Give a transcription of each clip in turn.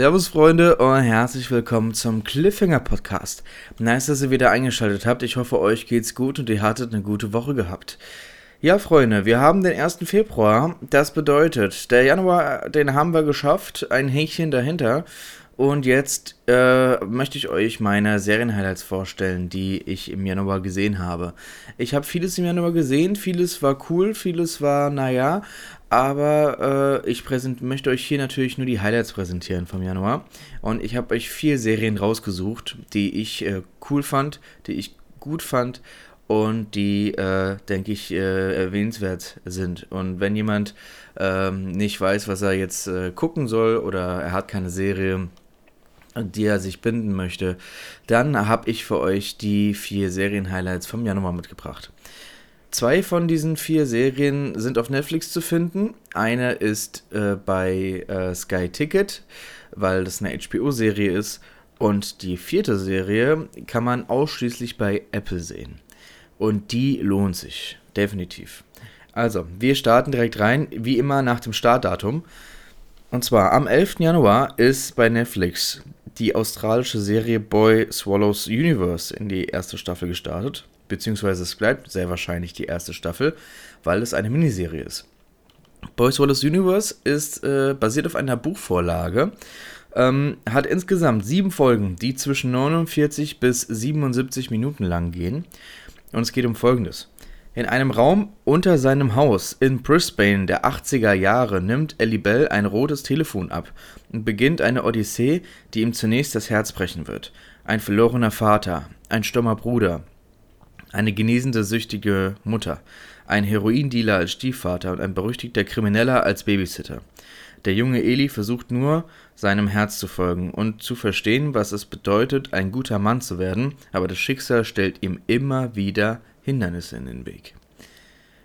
Servus Freunde und herzlich willkommen zum Cliffhanger Podcast. Nice, dass ihr wieder eingeschaltet habt. Ich hoffe, euch geht's gut und ihr hattet eine gute Woche gehabt. Ja, Freunde, wir haben den 1. Februar. Das bedeutet, der Januar, den haben wir geschafft. Ein Häkchen dahinter. Und jetzt äh, möchte ich euch meine Serienhighlights vorstellen, die ich im Januar gesehen habe. Ich habe vieles im Januar gesehen, vieles war cool, vieles war naja, aber äh, ich möchte euch hier natürlich nur die Highlights präsentieren vom Januar. Und ich habe euch vier Serien rausgesucht, die ich äh, cool fand, die ich gut fand und die, äh, denke ich, äh, erwähnenswert sind. Und wenn jemand ähm, nicht weiß, was er jetzt äh, gucken soll oder er hat keine Serie, die er sich binden möchte, dann habe ich für euch die vier Serien-Highlights vom Januar mitgebracht. Zwei von diesen vier Serien sind auf Netflix zu finden. Eine ist äh, bei äh, Sky Ticket, weil das eine HBO-Serie ist. Und die vierte Serie kann man ausschließlich bei Apple sehen. Und die lohnt sich, definitiv. Also, wir starten direkt rein, wie immer nach dem Startdatum. Und zwar am 11. Januar ist bei Netflix die australische Serie Boy Swallows Universe in die erste Staffel gestartet. Beziehungsweise es bleibt sehr wahrscheinlich die erste Staffel, weil es eine Miniserie ist. Boy Swallows Universe ist äh, basiert auf einer Buchvorlage. Ähm, hat insgesamt sieben Folgen, die zwischen 49 bis 77 Minuten lang gehen. Und es geht um Folgendes. In einem Raum unter seinem Haus in Brisbane der 80er Jahre nimmt Ellie Bell ein rotes Telefon ab und beginnt eine Odyssee, die ihm zunächst das Herz brechen wird. Ein verlorener Vater, ein stummer Bruder, eine genesende süchtige Mutter, ein Heroindealer als Stiefvater und ein berüchtigter Krimineller als Babysitter. Der junge Eli versucht nur, seinem Herz zu folgen und zu verstehen, was es bedeutet, ein guter Mann zu werden, aber das Schicksal stellt ihm immer wieder Hindernisse in den Weg.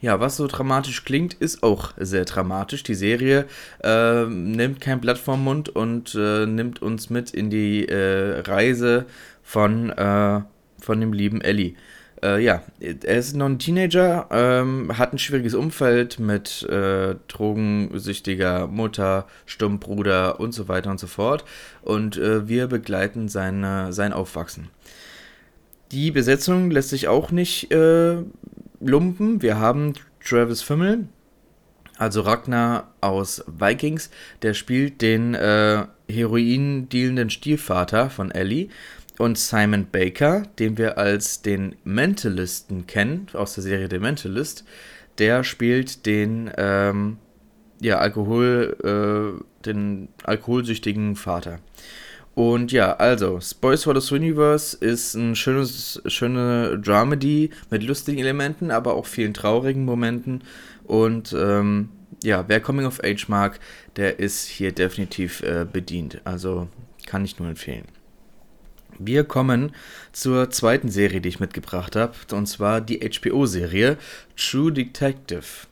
Ja, was so dramatisch klingt, ist auch sehr dramatisch. Die Serie äh, nimmt kein Blatt vom Mund und äh, nimmt uns mit in die äh, Reise von, äh, von dem lieben Ellie. Äh, ja, er ist noch ein Teenager, ähm, hat ein schwieriges Umfeld mit äh, drogensüchtiger Mutter, Stummbruder und so weiter und so fort. Und wir begleiten seine, sein Aufwachsen. Die Besetzung lässt sich auch nicht äh, lumpen. Wir haben Travis Fimmel, also Ragnar aus Vikings, der spielt den äh, Heroin-dealenden Stiefvater von Ellie. Und Simon Baker, den wir als den Mentalisten kennen, aus der Serie The Mentalist, der spielt den, ähm, ja, Alkohol, äh, den alkoholsüchtigen Vater. Und ja, also, Boys for the Universe ist ein schönes, schöne Dramedy mit lustigen Elementen, aber auch vielen traurigen Momenten. Und ähm, ja, wer Coming of Age mag, der ist hier definitiv äh, bedient. Also kann ich nur empfehlen. Wir kommen zur zweiten Serie, die ich mitgebracht habe, und zwar die HBO-Serie True Detective.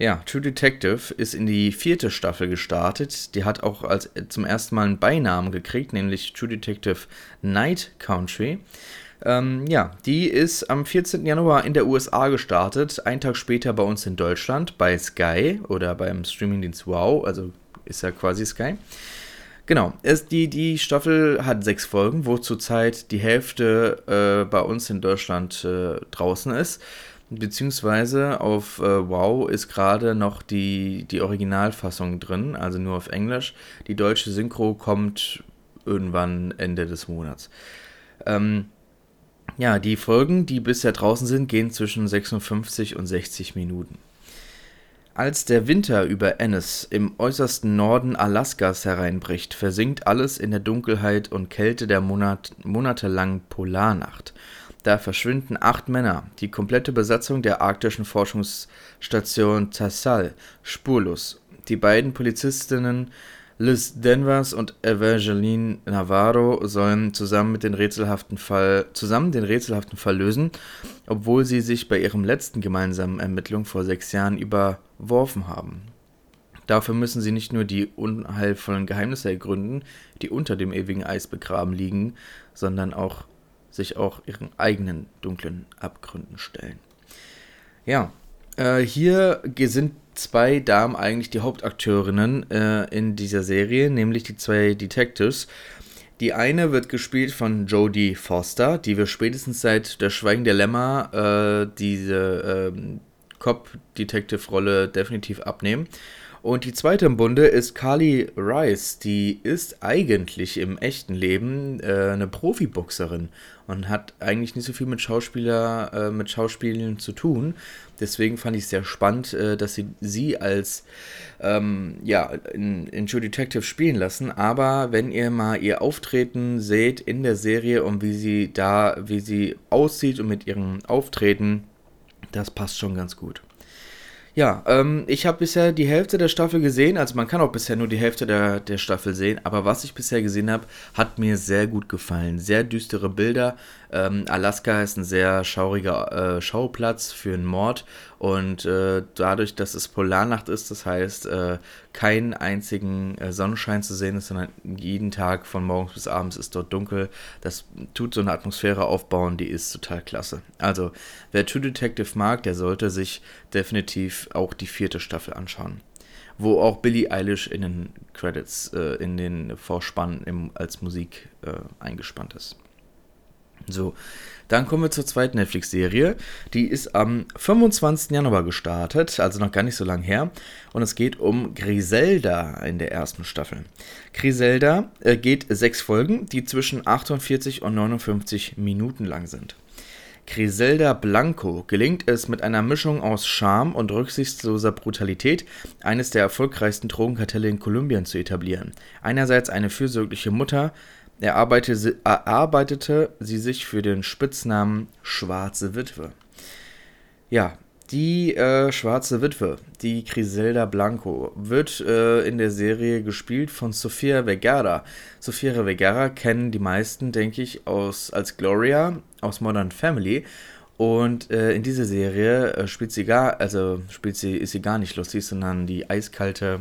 Ja, True Detective ist in die vierte Staffel gestartet. Die hat auch als zum ersten Mal einen Beinamen gekriegt, nämlich True Detective Night Country. Ähm, ja, die ist am 14. Januar in der USA gestartet, einen Tag später bei uns in Deutschland bei Sky oder beim Streamingdienst Wow, also ist ja quasi Sky. Genau, es, die, die Staffel hat sechs Folgen, wo zurzeit die Hälfte äh, bei uns in Deutschland äh, draußen ist. Beziehungsweise auf äh, Wow ist gerade noch die, die Originalfassung drin, also nur auf Englisch. Die deutsche Synchro kommt irgendwann Ende des Monats. Ähm, ja, die Folgen, die bisher draußen sind, gehen zwischen 56 und 60 Minuten. Als der Winter über Ennis im äußersten Norden Alaskas hereinbricht, versinkt alles in der Dunkelheit und Kälte der Monat monatelangen Polarnacht. Da verschwinden acht Männer, die komplette Besatzung der arktischen Forschungsstation Tassal, spurlos. Die beiden Polizistinnen Liz Denvers und Evangeline Navarro sollen zusammen, den rätselhaften Fall, zusammen den rätselhaften Fall lösen, obwohl sie sich bei ihrem letzten gemeinsamen Ermittlung vor sechs Jahren überworfen haben. Dafür müssen sie nicht nur die unheilvollen Geheimnisse ergründen, die unter dem ewigen Eis begraben liegen, sondern auch sich auch ihren eigenen dunklen Abgründen stellen. Ja, äh, hier sind zwei Damen eigentlich die Hauptakteurinnen äh, in dieser Serie, nämlich die zwei Detectives. Die eine wird gespielt von Jodie Foster, die wir spätestens seit Der Schweigen der Lämmer äh, diese äh, Cop-Detective-Rolle definitiv abnehmen. Und die zweite im Bunde ist Carly Rice. Die ist eigentlich im echten Leben äh, eine Profiboxerin und hat eigentlich nicht so viel mit Schauspieler, äh, mit Schauspielen zu tun. Deswegen fand ich es sehr spannend, äh, dass sie sie als ähm, ja, in, in True Detective spielen lassen. Aber wenn ihr mal ihr Auftreten seht in der Serie und wie sie da, wie sie aussieht und mit ihrem Auftreten, das passt schon ganz gut. Ja, ähm, ich habe bisher die Hälfte der Staffel gesehen, also man kann auch bisher nur die Hälfte der, der Staffel sehen, aber was ich bisher gesehen habe, hat mir sehr gut gefallen. Sehr düstere Bilder. Ähm, Alaska ist ein sehr schauriger äh, Schauplatz für einen Mord und äh, dadurch, dass es Polarnacht ist, das heißt, äh, keinen einzigen äh, Sonnenschein zu sehen ist, sondern jeden Tag von morgens bis abends ist dort dunkel. Das tut so eine Atmosphäre aufbauen, die ist total klasse. Also, wer True Detective mag, der sollte sich definitiv auch die vierte Staffel anschauen. Wo auch Billie Eilish in den Credits, äh, in den Vorspann im, als Musik äh, eingespannt ist. So, dann kommen wir zur zweiten Netflix-Serie. Die ist am 25. Januar gestartet, also noch gar nicht so lange her. Und es geht um Griselda in der ersten Staffel. Griselda äh, geht sechs Folgen, die zwischen 48 und 59 Minuten lang sind. Griselda Blanco gelingt es mit einer Mischung aus Charme und rücksichtsloser Brutalität, eines der erfolgreichsten Drogenkartelle in Kolumbien zu etablieren. Einerseits eine fürsorgliche Mutter, erarbeitete, erarbeitete sie sich für den Spitznamen Schwarze Witwe. Ja, die äh, Schwarze Witwe, die Griselda Blanco, wird äh, in der Serie gespielt von Sofia Vergara. Sofia Vergara kennen die meisten, denke ich, aus, als Gloria aus Modern Family. Und äh, in dieser Serie äh, spielt sie gar, also spielt sie, ist sie gar nicht lustig, sondern die eiskalte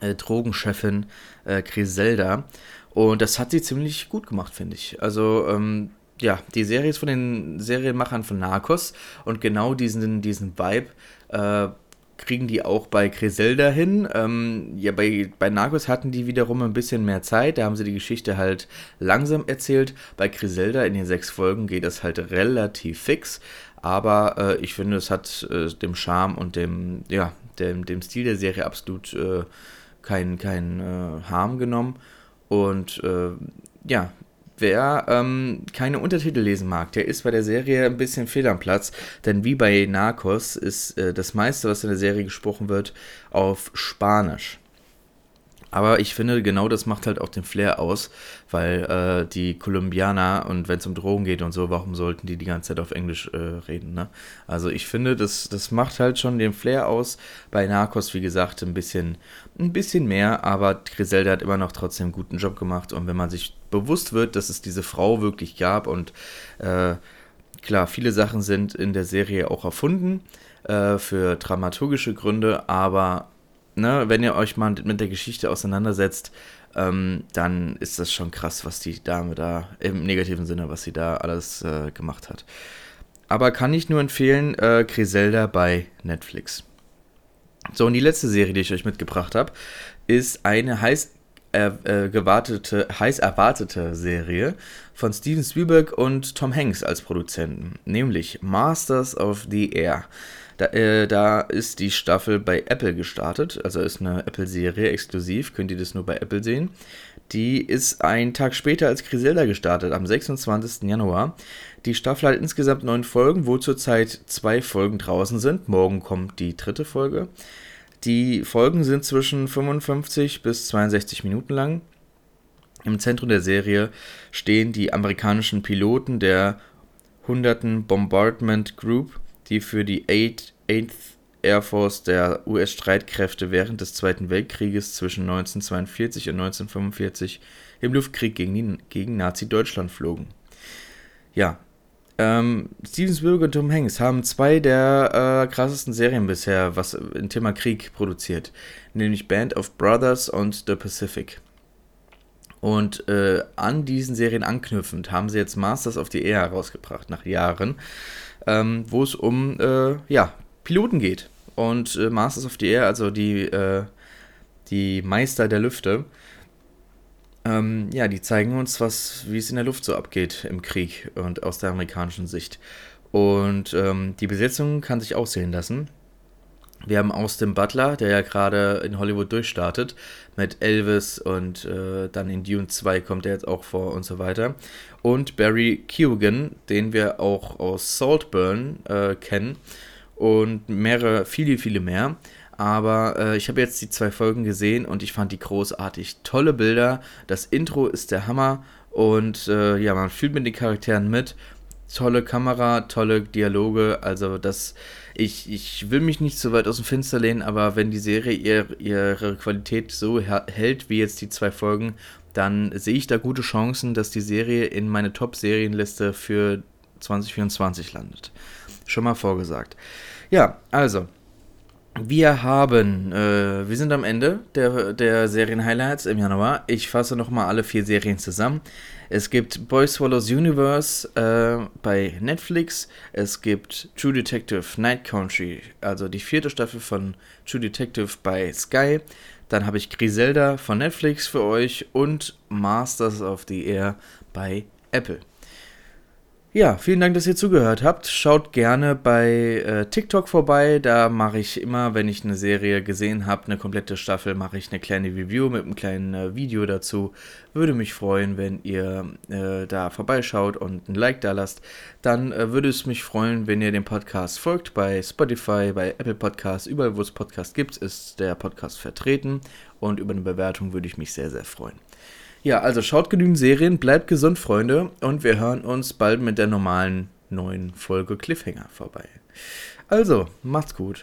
äh, Drogenchefin äh, Griselda. Und das hat sie ziemlich gut gemacht, finde ich. Also, ähm, ja, die Serie ist von den Serienmachern von Narcos und genau diesen, diesen Vibe äh, kriegen die auch bei Griselda hin. Ähm, ja, bei, bei Narcos hatten die wiederum ein bisschen mehr Zeit, da haben sie die Geschichte halt langsam erzählt. Bei Griselda in den sechs Folgen geht das halt relativ fix, aber äh, ich finde, es hat äh, dem Charme und dem, ja, dem, dem Stil der Serie absolut äh, keinen kein, äh, Harm genommen. Und äh, ja, wer ähm, keine Untertitel lesen mag, der ist bei der Serie ein bisschen fehl am Platz, denn wie bei Narcos ist äh, das meiste, was in der Serie gesprochen wird, auf Spanisch. Aber ich finde, genau das macht halt auch den Flair aus, weil äh, die Kolumbianer und wenn es um Drogen geht und so, warum sollten die die ganze Zeit auf Englisch äh, reden, ne? Also ich finde, das, das macht halt schon den Flair aus. Bei Narcos, wie gesagt, ein bisschen, ein bisschen mehr, aber Griselda hat immer noch trotzdem einen guten Job gemacht und wenn man sich bewusst wird, dass es diese Frau wirklich gab und äh, klar, viele Sachen sind in der Serie auch erfunden äh, für dramaturgische Gründe, aber ne, wenn ihr euch mal mit der Geschichte auseinandersetzt, ähm, dann ist das schon krass, was die Dame da, im negativen Sinne, was sie da alles äh, gemacht hat. Aber kann ich nur empfehlen, äh, Griselda bei Netflix. So, und die letzte Serie, die ich euch mitgebracht habe, ist eine heiß äh, äh, gewartete, heiß erwartete Serie von Steven Spielberg und Tom Hanks als Produzenten, nämlich Masters of the Air. Da, äh, da, ist die Staffel bei Apple gestartet, also ist eine Apple-Serie exklusiv, könnt ihr das nur bei Apple sehen. Die ist einen Tag später als Griselda gestartet, am 26. Januar. Die Staffel hat insgesamt neun Folgen, wo zurzeit zwei Folgen draußen sind. Morgen kommt die dritte Folge. Die Folgen sind zwischen 55 bis 62 Minuten lang. Im Zentrum der Serie stehen die amerikanischen Piloten der 100. Bombardment Group, die für die 8th Air Force der US-Streitkräfte während des Zweiten Weltkrieges zwischen 1942 und 1945 im Luftkrieg gegen, gegen Nazi-Deutschland flogen. Ja, ähm, Steven Spielberg und Tom Hanks haben zwei der äh, krassesten Serien bisher, was im Thema Krieg produziert, nämlich Band of Brothers und The Pacific. Und äh, an diesen Serien anknüpfend haben sie jetzt Masters of the Air herausgebracht, nach Jahren, ähm, wo es um äh, ja, Piloten geht. und äh, Masters of the Air, also die, äh, die Meister der Lüfte. Ähm, ja, die zeigen uns, was, wie es in der Luft so abgeht im Krieg und aus der amerikanischen Sicht. Und ähm, die Besetzung kann sich aussehen lassen. Wir haben Austin Butler, der ja gerade in Hollywood durchstartet, mit Elvis und äh, dann in Dune 2 kommt er jetzt auch vor und so weiter. Und Barry Keoghan, den wir auch aus Saltburn äh, kennen und mehrere, viele, viele mehr. Aber äh, ich habe jetzt die zwei Folgen gesehen und ich fand die großartig. Tolle Bilder, das Intro ist der Hammer und äh, ja, man fühlt mit den Charakteren mit. Tolle Kamera, tolle Dialoge, also das ich, ich will mich nicht so weit aus dem Fenster lehnen, aber wenn die Serie ihr, ihre Qualität so hält wie jetzt die zwei Folgen, dann sehe ich da gute Chancen, dass die Serie in meine Top-Serienliste für 2024 landet. Schon mal vorgesagt. Ja, also, wir haben, äh, wir sind am Ende der, der Serien-Highlights im Januar. Ich fasse nochmal alle vier Serien zusammen. Es gibt Boy Swallows Universe äh, bei Netflix. Es gibt True Detective Night Country, also die vierte Staffel von True Detective bei Sky. Dann habe ich Griselda von Netflix für euch und Masters of the Air bei Apple. Ja, vielen Dank, dass ihr zugehört habt. Schaut gerne bei äh, TikTok vorbei. Da mache ich immer, wenn ich eine Serie gesehen habe, eine komplette Staffel, mache ich eine kleine Review mit einem kleinen äh, Video dazu. Würde mich freuen, wenn ihr äh, da vorbeischaut und ein Like da lasst. Dann äh, würde es mich freuen, wenn ihr dem Podcast folgt bei Spotify, bei Apple Podcasts. Überall, wo es Podcast gibt, ist der Podcast vertreten. Und über eine Bewertung würde ich mich sehr, sehr freuen. Ja, also schaut genügend Serien, bleibt gesund, Freunde, und wir hören uns bald mit der normalen neuen Folge Cliffhanger vorbei. Also, macht's gut.